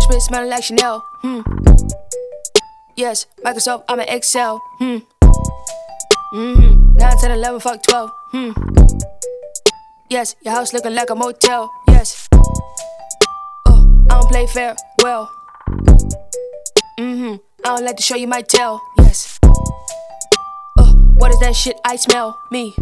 My spit smelling like Chanel. Hmm. Yes, Microsoft, I'm an Excel. Hmm. Mm-hmm. 9, 10, 11, fuck 12. Hmm. Yes, your house looking like a motel. Yes. Oh, I don't play fair. Well. Mm-hmm. I don't like to show you my tail. Yes. Oh, what is that shit I smell? Me.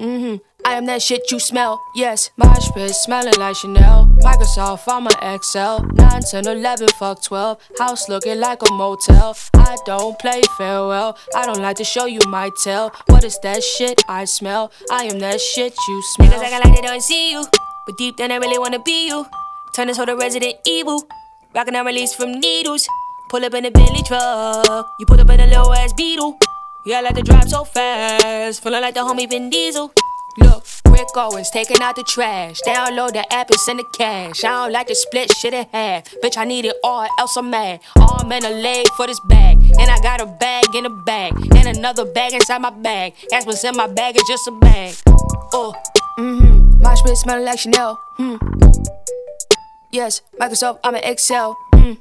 Mm-hmm. I am that shit you smell. Yes, my spit smelling like Chanel. Microsoft, I'm an Excel. 9, 10, 11, fuck 12. House looking like a motel. I don't play farewell. I don't like to show you my tail. What is that shit I smell? I am that shit you smell. Niggas acting like they don't see you, but deep down they really wanna be you. Turn this whole to Resident Evil, rockin' out release from needles. Pull up in a Bentley truck, you pull up in a little ass Beetle. Yeah, I like to drive so fast, feeling like the homie Vin Diesel. Rick Owens taking out the trash. Download the app and send the cash. I don't like to split shit in half. Bitch, I need it all, else I'm mad. Arm and a leg for this bag. And I got a bag in a bag. And another bag inside my bag. That's what's in my bag, is just a bag. Oh, mm-hmm. My spit smelling like Chanel. Hmm. Yes, Microsoft, I'm an Excel. Hmm.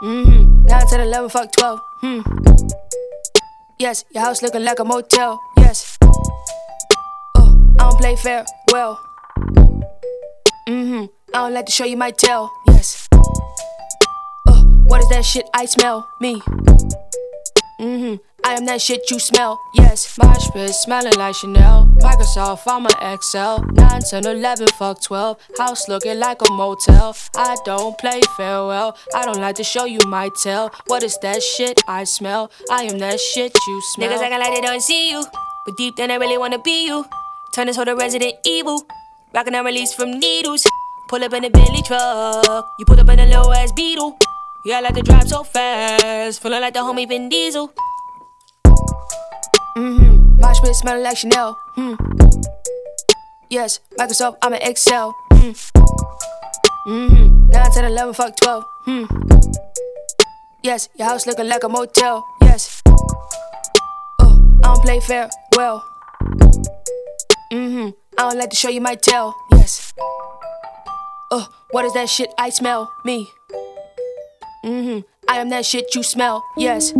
Mm-hmm. 9, 10, 11, fuck 12. Hmm. Yes, your house looking like a motel. I don't play fair. Well. Mm-hmm. I don't like to show you my tail. Yes. Oh, what is that shit I smell? Me. Mm-hmm. I am that shit you smell. Yes. My spit smelling like Chanel. Microsoft, I'm a XL. 9, 10, 11, fuck 12. House looking like a motel. I don't play farewell. I don't like to show you my tail. What is that shit I smell? I am that shit you smell. Niggas acting like they don't see you, but deep down they really wanna be you. Turn this whole to Resident Evil. Rockin' and release from needles. Pull up in a Bentley truck. You put up in a low ass Beetle. Yeah, I like to drive so fast. Feeling like the homie Vin Diesel. Mm-hmm. My spit smelling like Chanel. Hmm. Yes, Microsoft, I'm an Excel. Hmm. Mm-hmm. 9, 10, 11, fuck 12. Hmm. Yes, your house looking like a motel. Yes. Oh, I don't play fair. Well. Mm-hmm. I don't like to show you my tail. Yes. Oh, what is that shit I smell? Me. Mm-hmm. I am that shit you smell. Yes.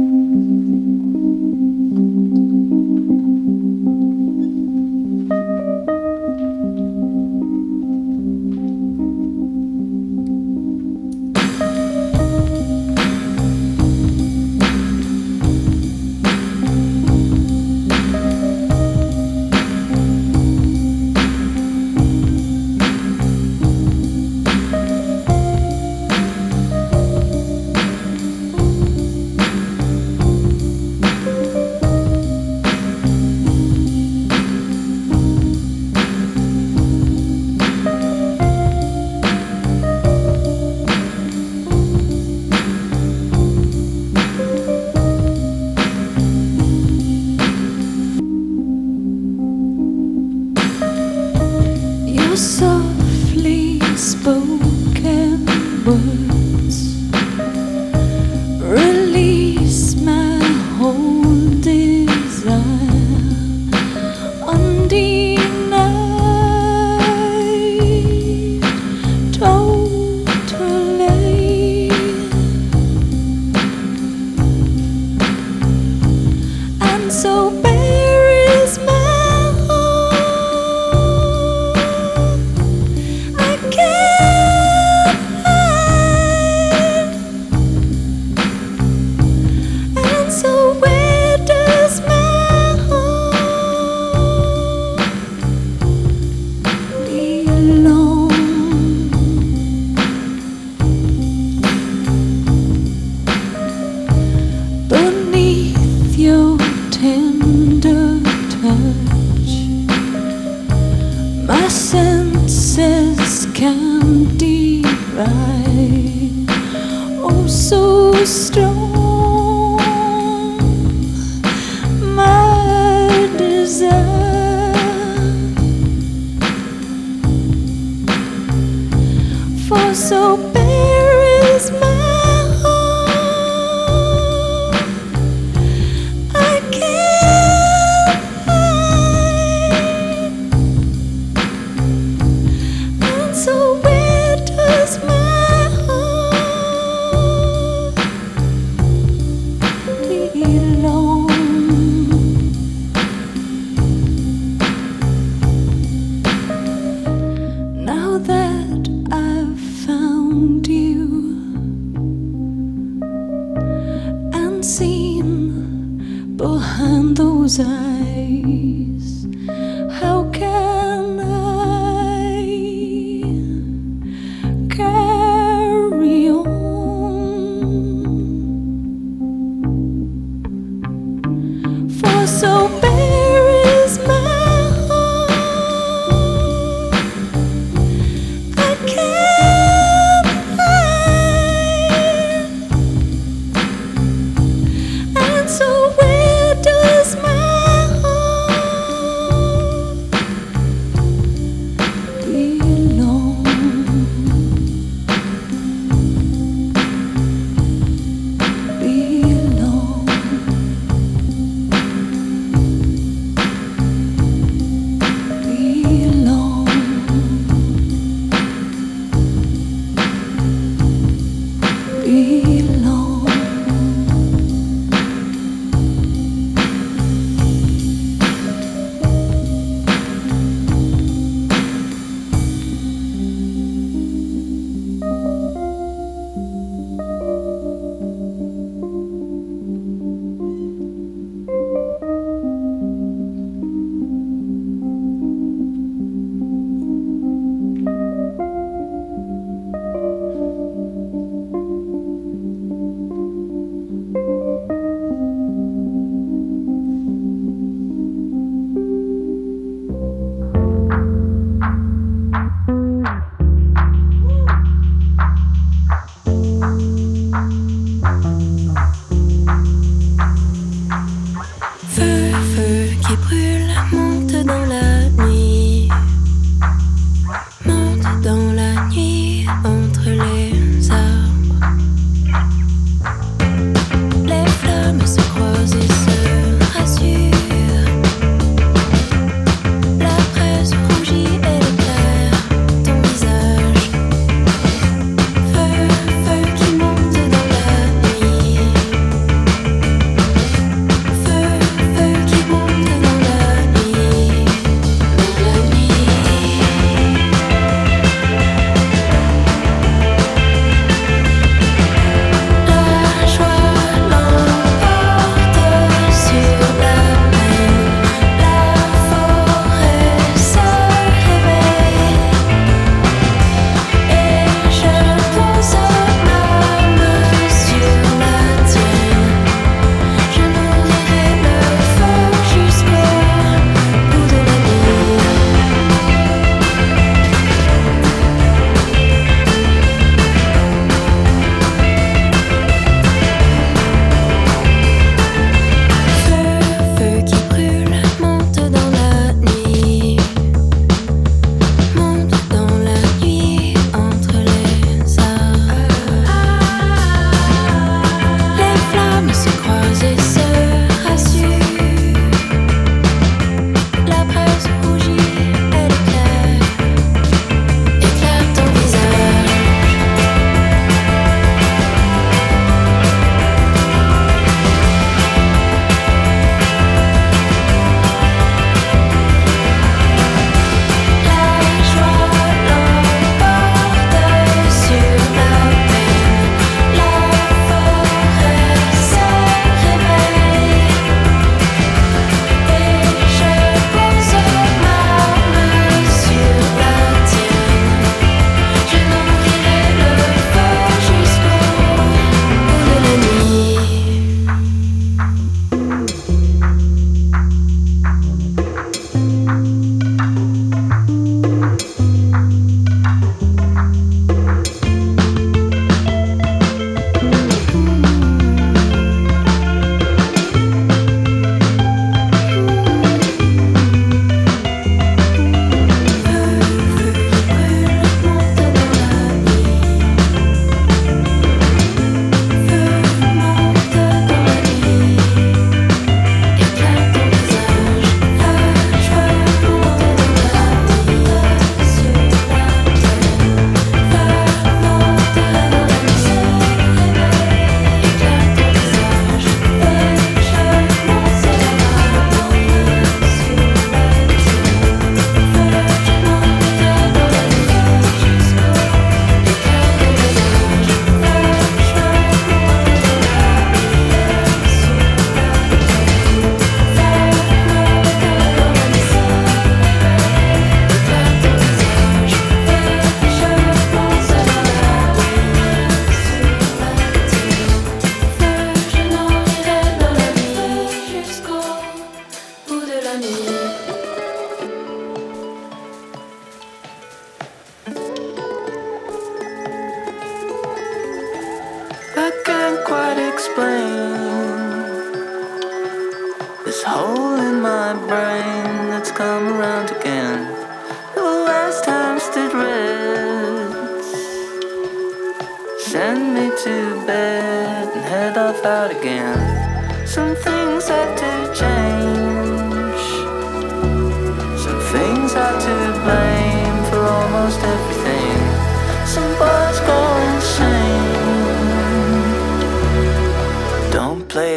So bare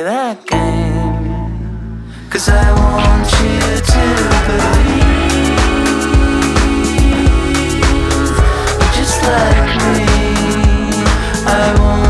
that game. Cause I want you to believe. just like me. I won't.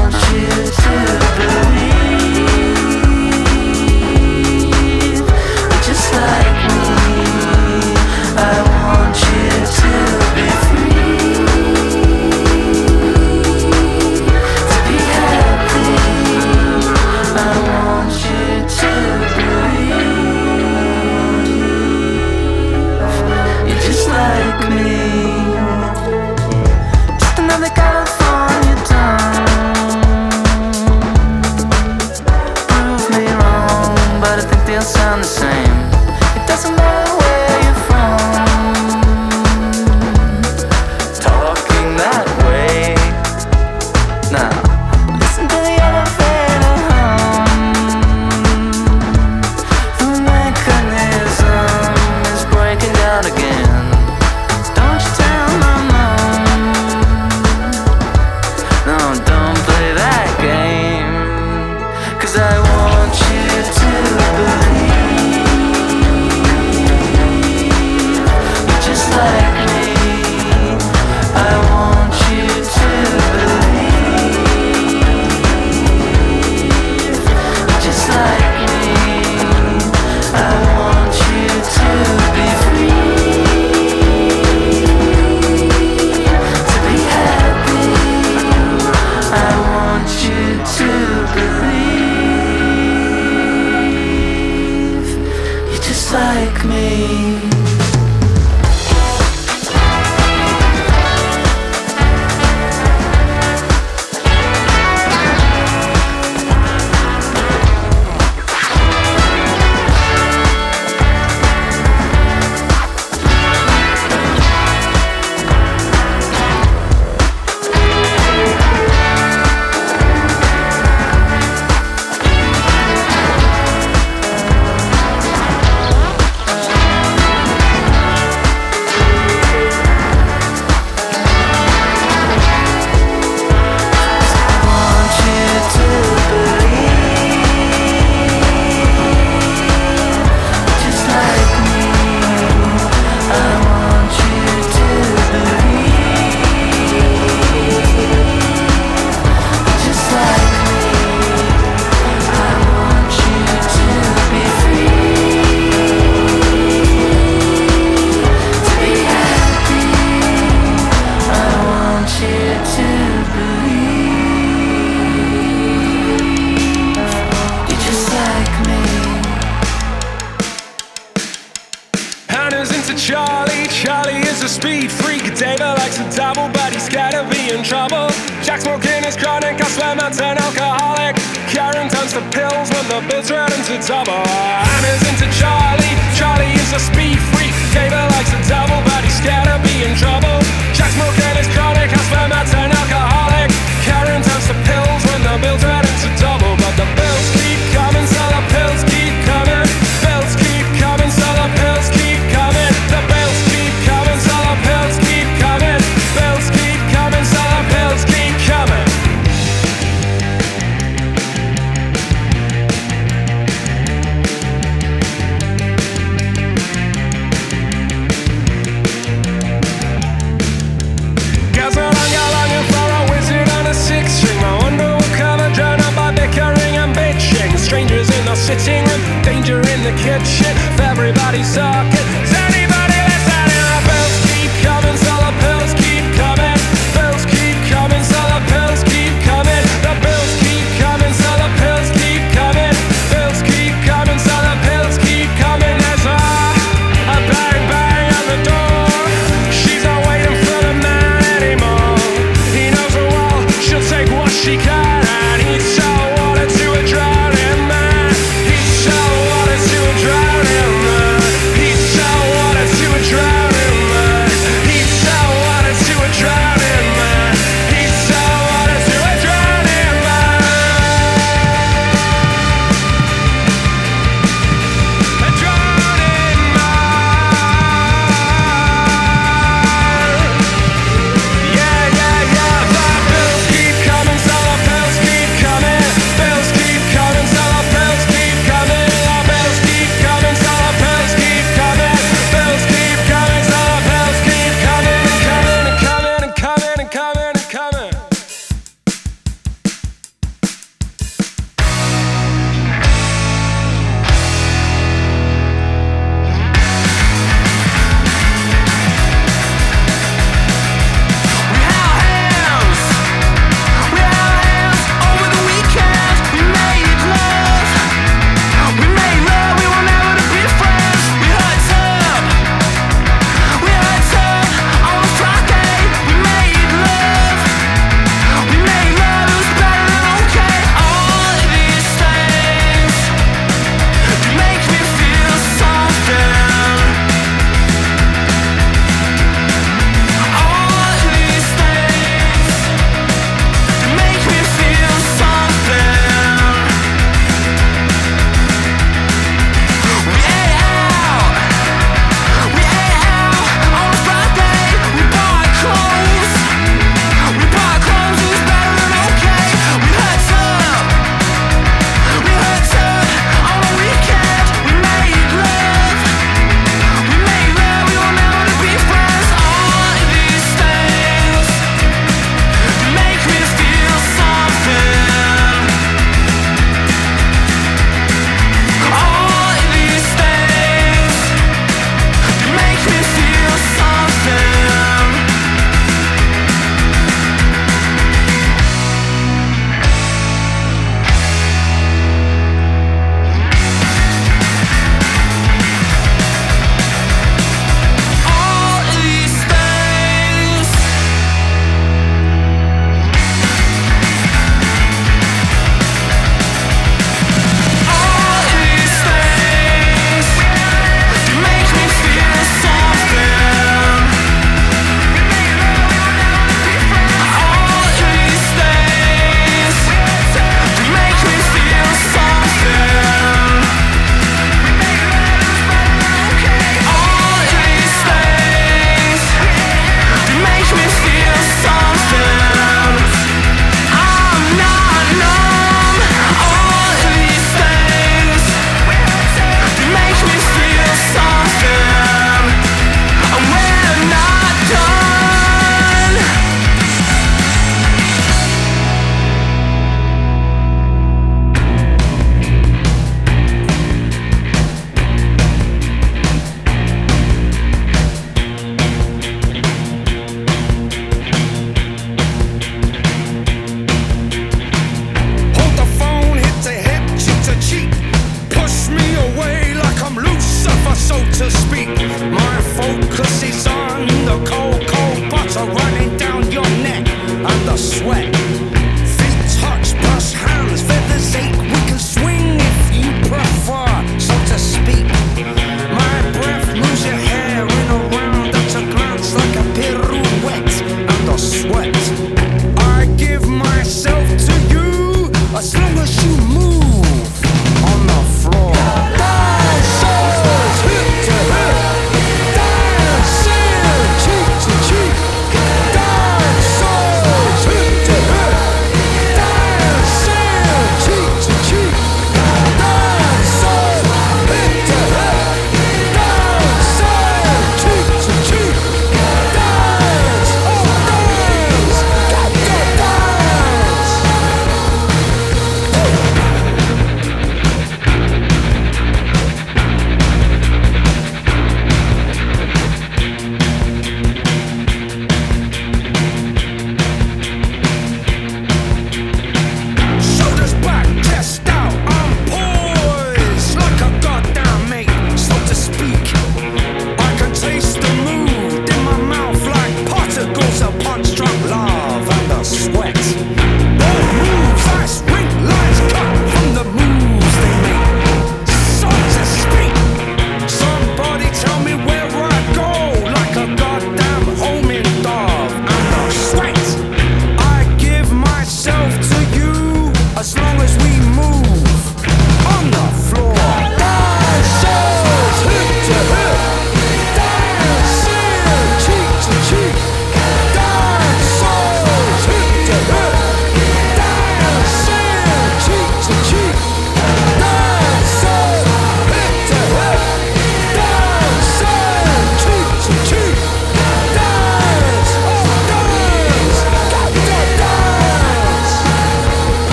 Strangers in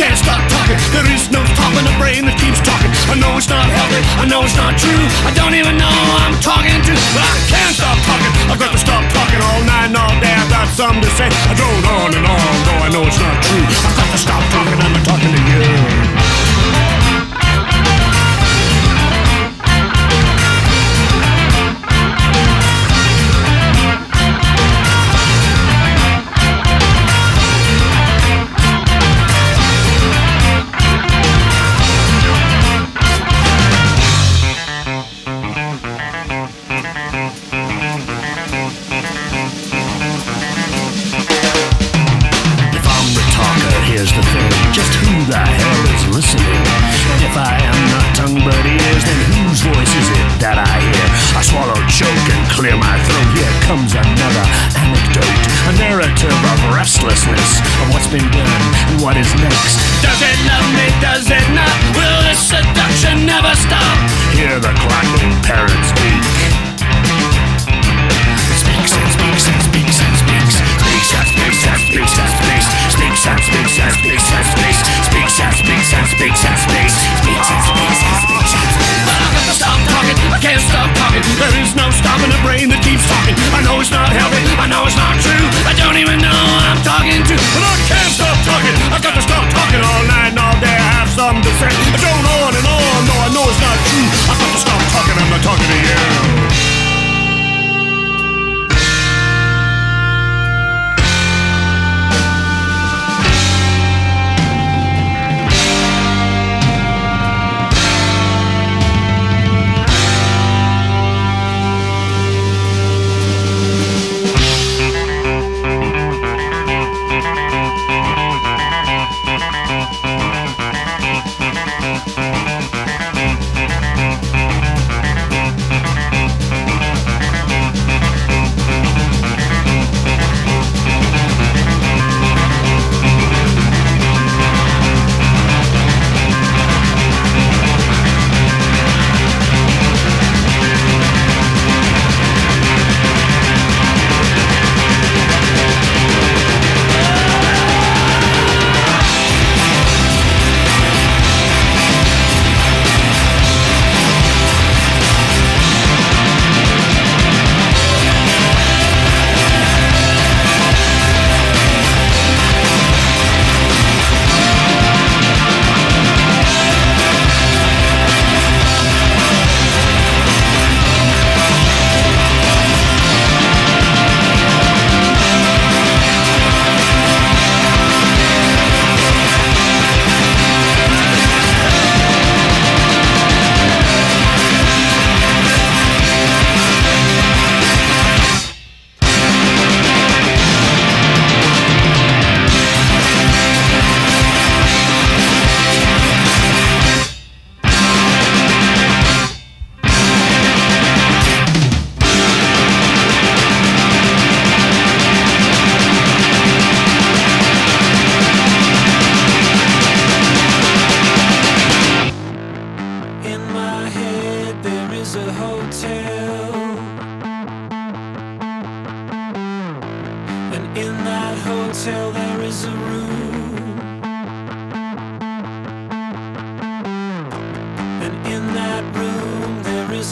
can't stop talking. There is no stopping a brain that keeps talking. I know it's not healthy, I know it's not true. I don't even know who I'm talking to, but I can't stop talking. I've got to stop talking all night and all day. I've got something to say. I drone on and on, though I know it's not true. I've got to stop talking, I'm talking to you.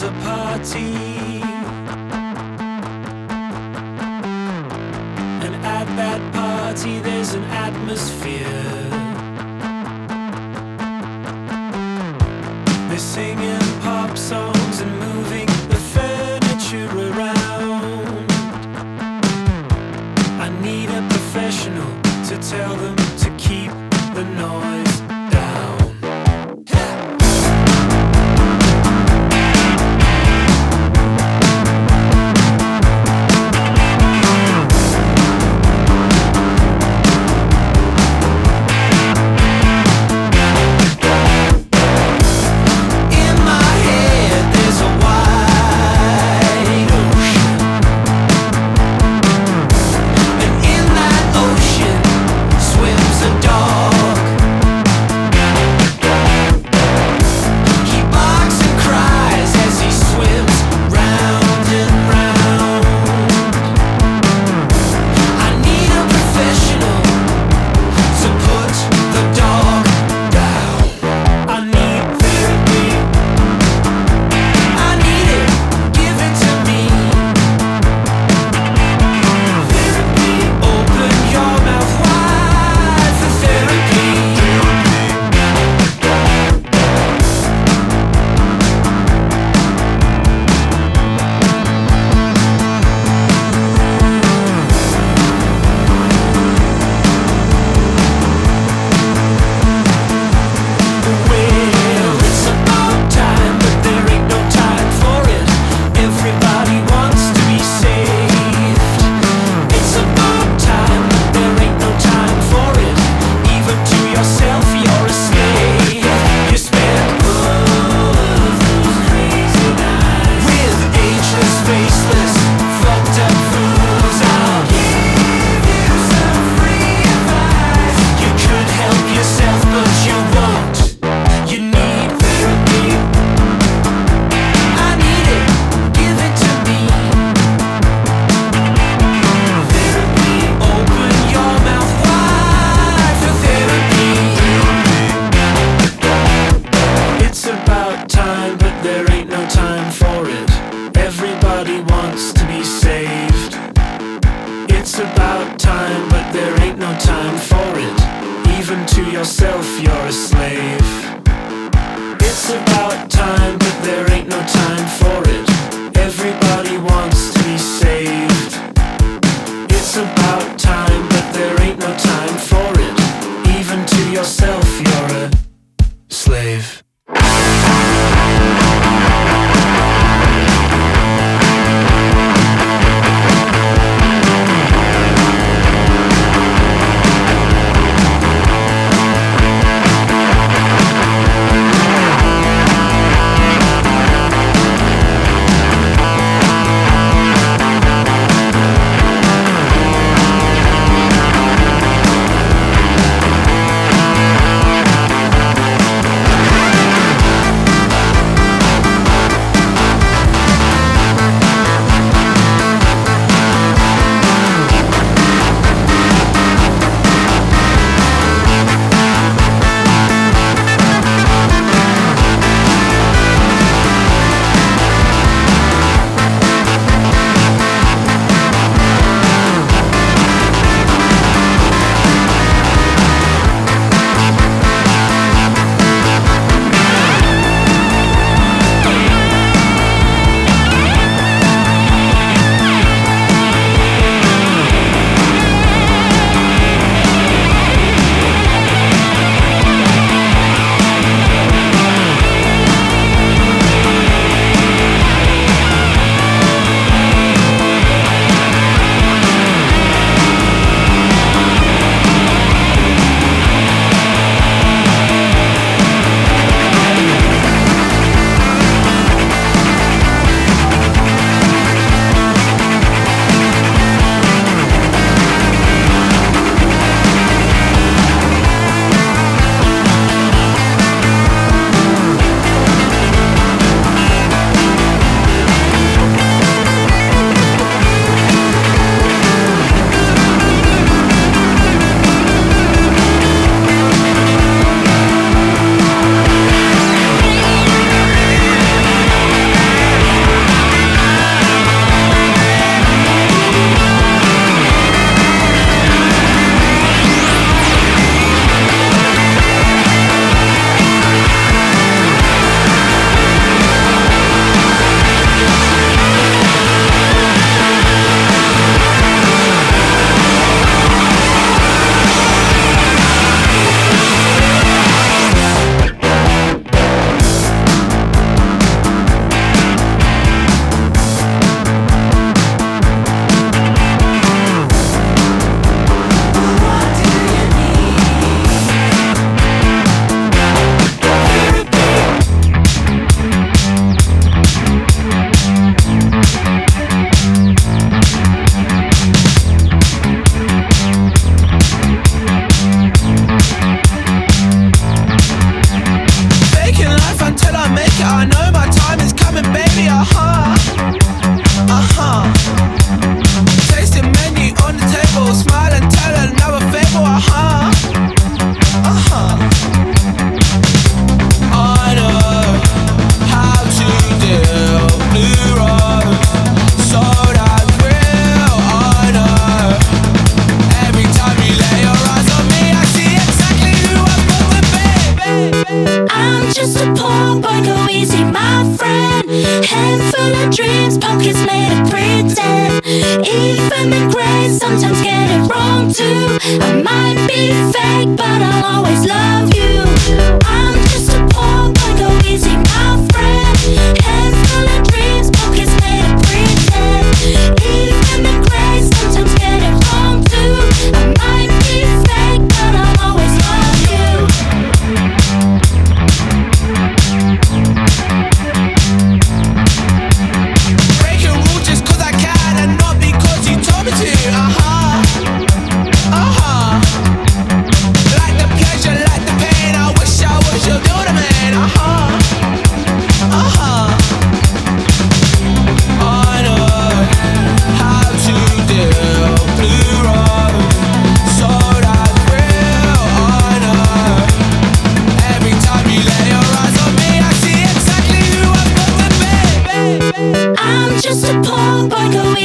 a party. And at that party, there's an atmosphere.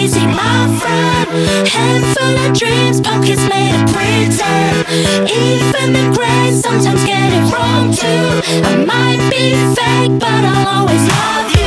crazy, my friend. Head full of dreams, pockets made of pretend. Even the great sometimes get it wrong too. I might be fake, but I'll always love you.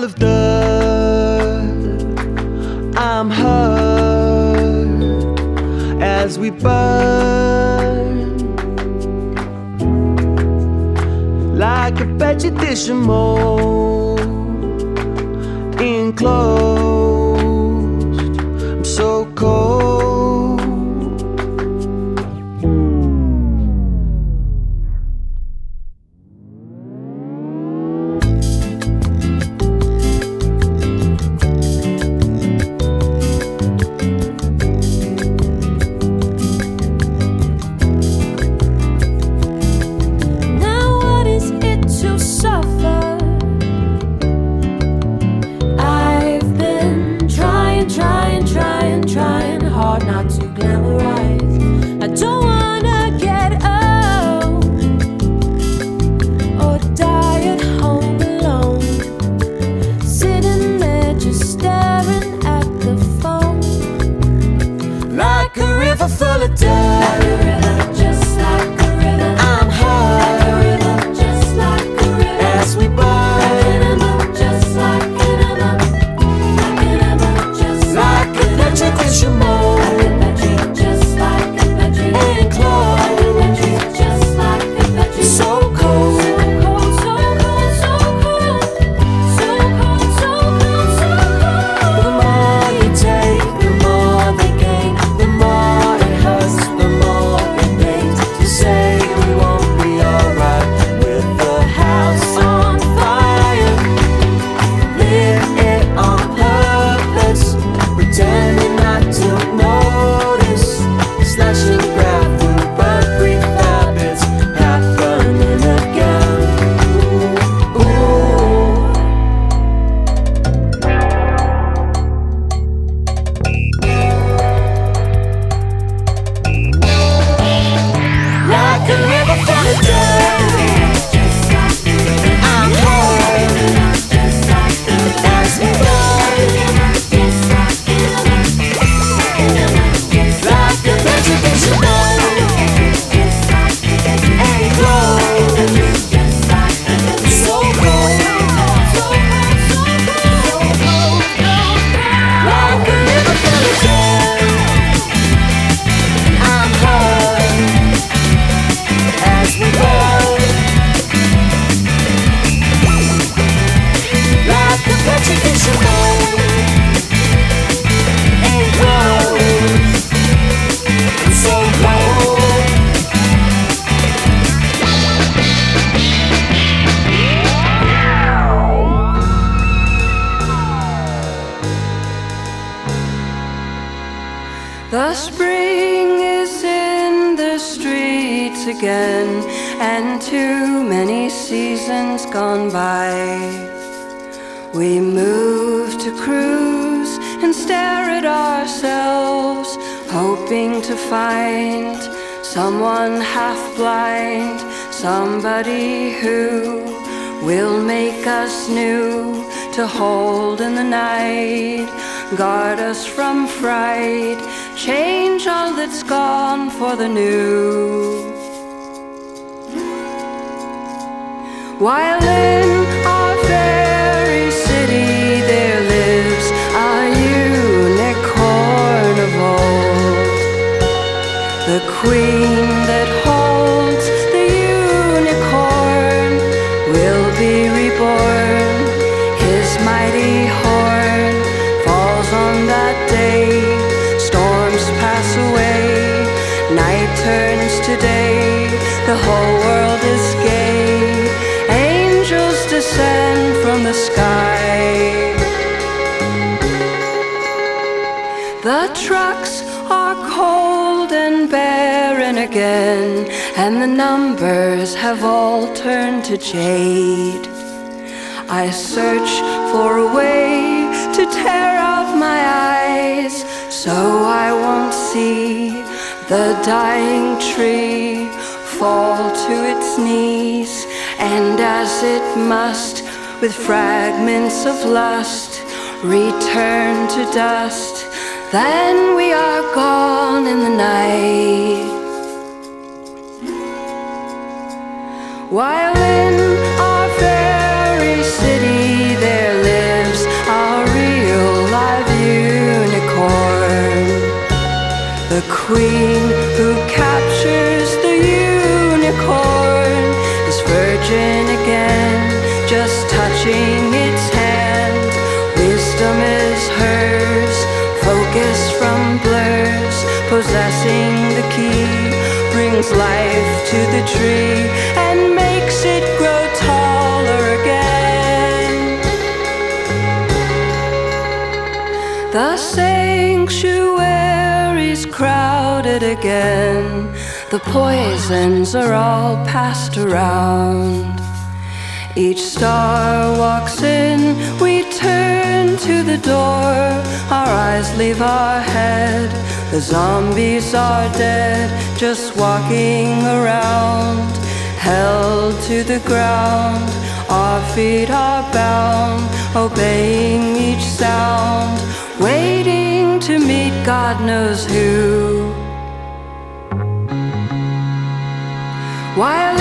all of the I'm hurt as we burn like a vegetation mold. queen that holds the unicorn will be reborn. His mighty horn falls on that day. Storms pass away, night turns to day. The whole world is gay. Angels descend from the sky. The trucks The numbers have all turned to jade, I search for a way to tear off my eyes so I won't see the dying tree fall to its knees. And as it must, with fragments of lust, return to dust, then we are gone in the night. While in our fairy city there lives our real live unicorn. The queen who captures the unicorn is virgin again, just touching its hand. Wisdom is hers, focus from blurs, possessing the key brings life to the tree The sanctuary's crowded again. The poisons are all passed around. Each star walks in, we turn to the door. Our eyes leave our head. The zombies are dead, just walking around. Held to the ground, our feet are bound, obeying each sound, waiting to meet God knows who. While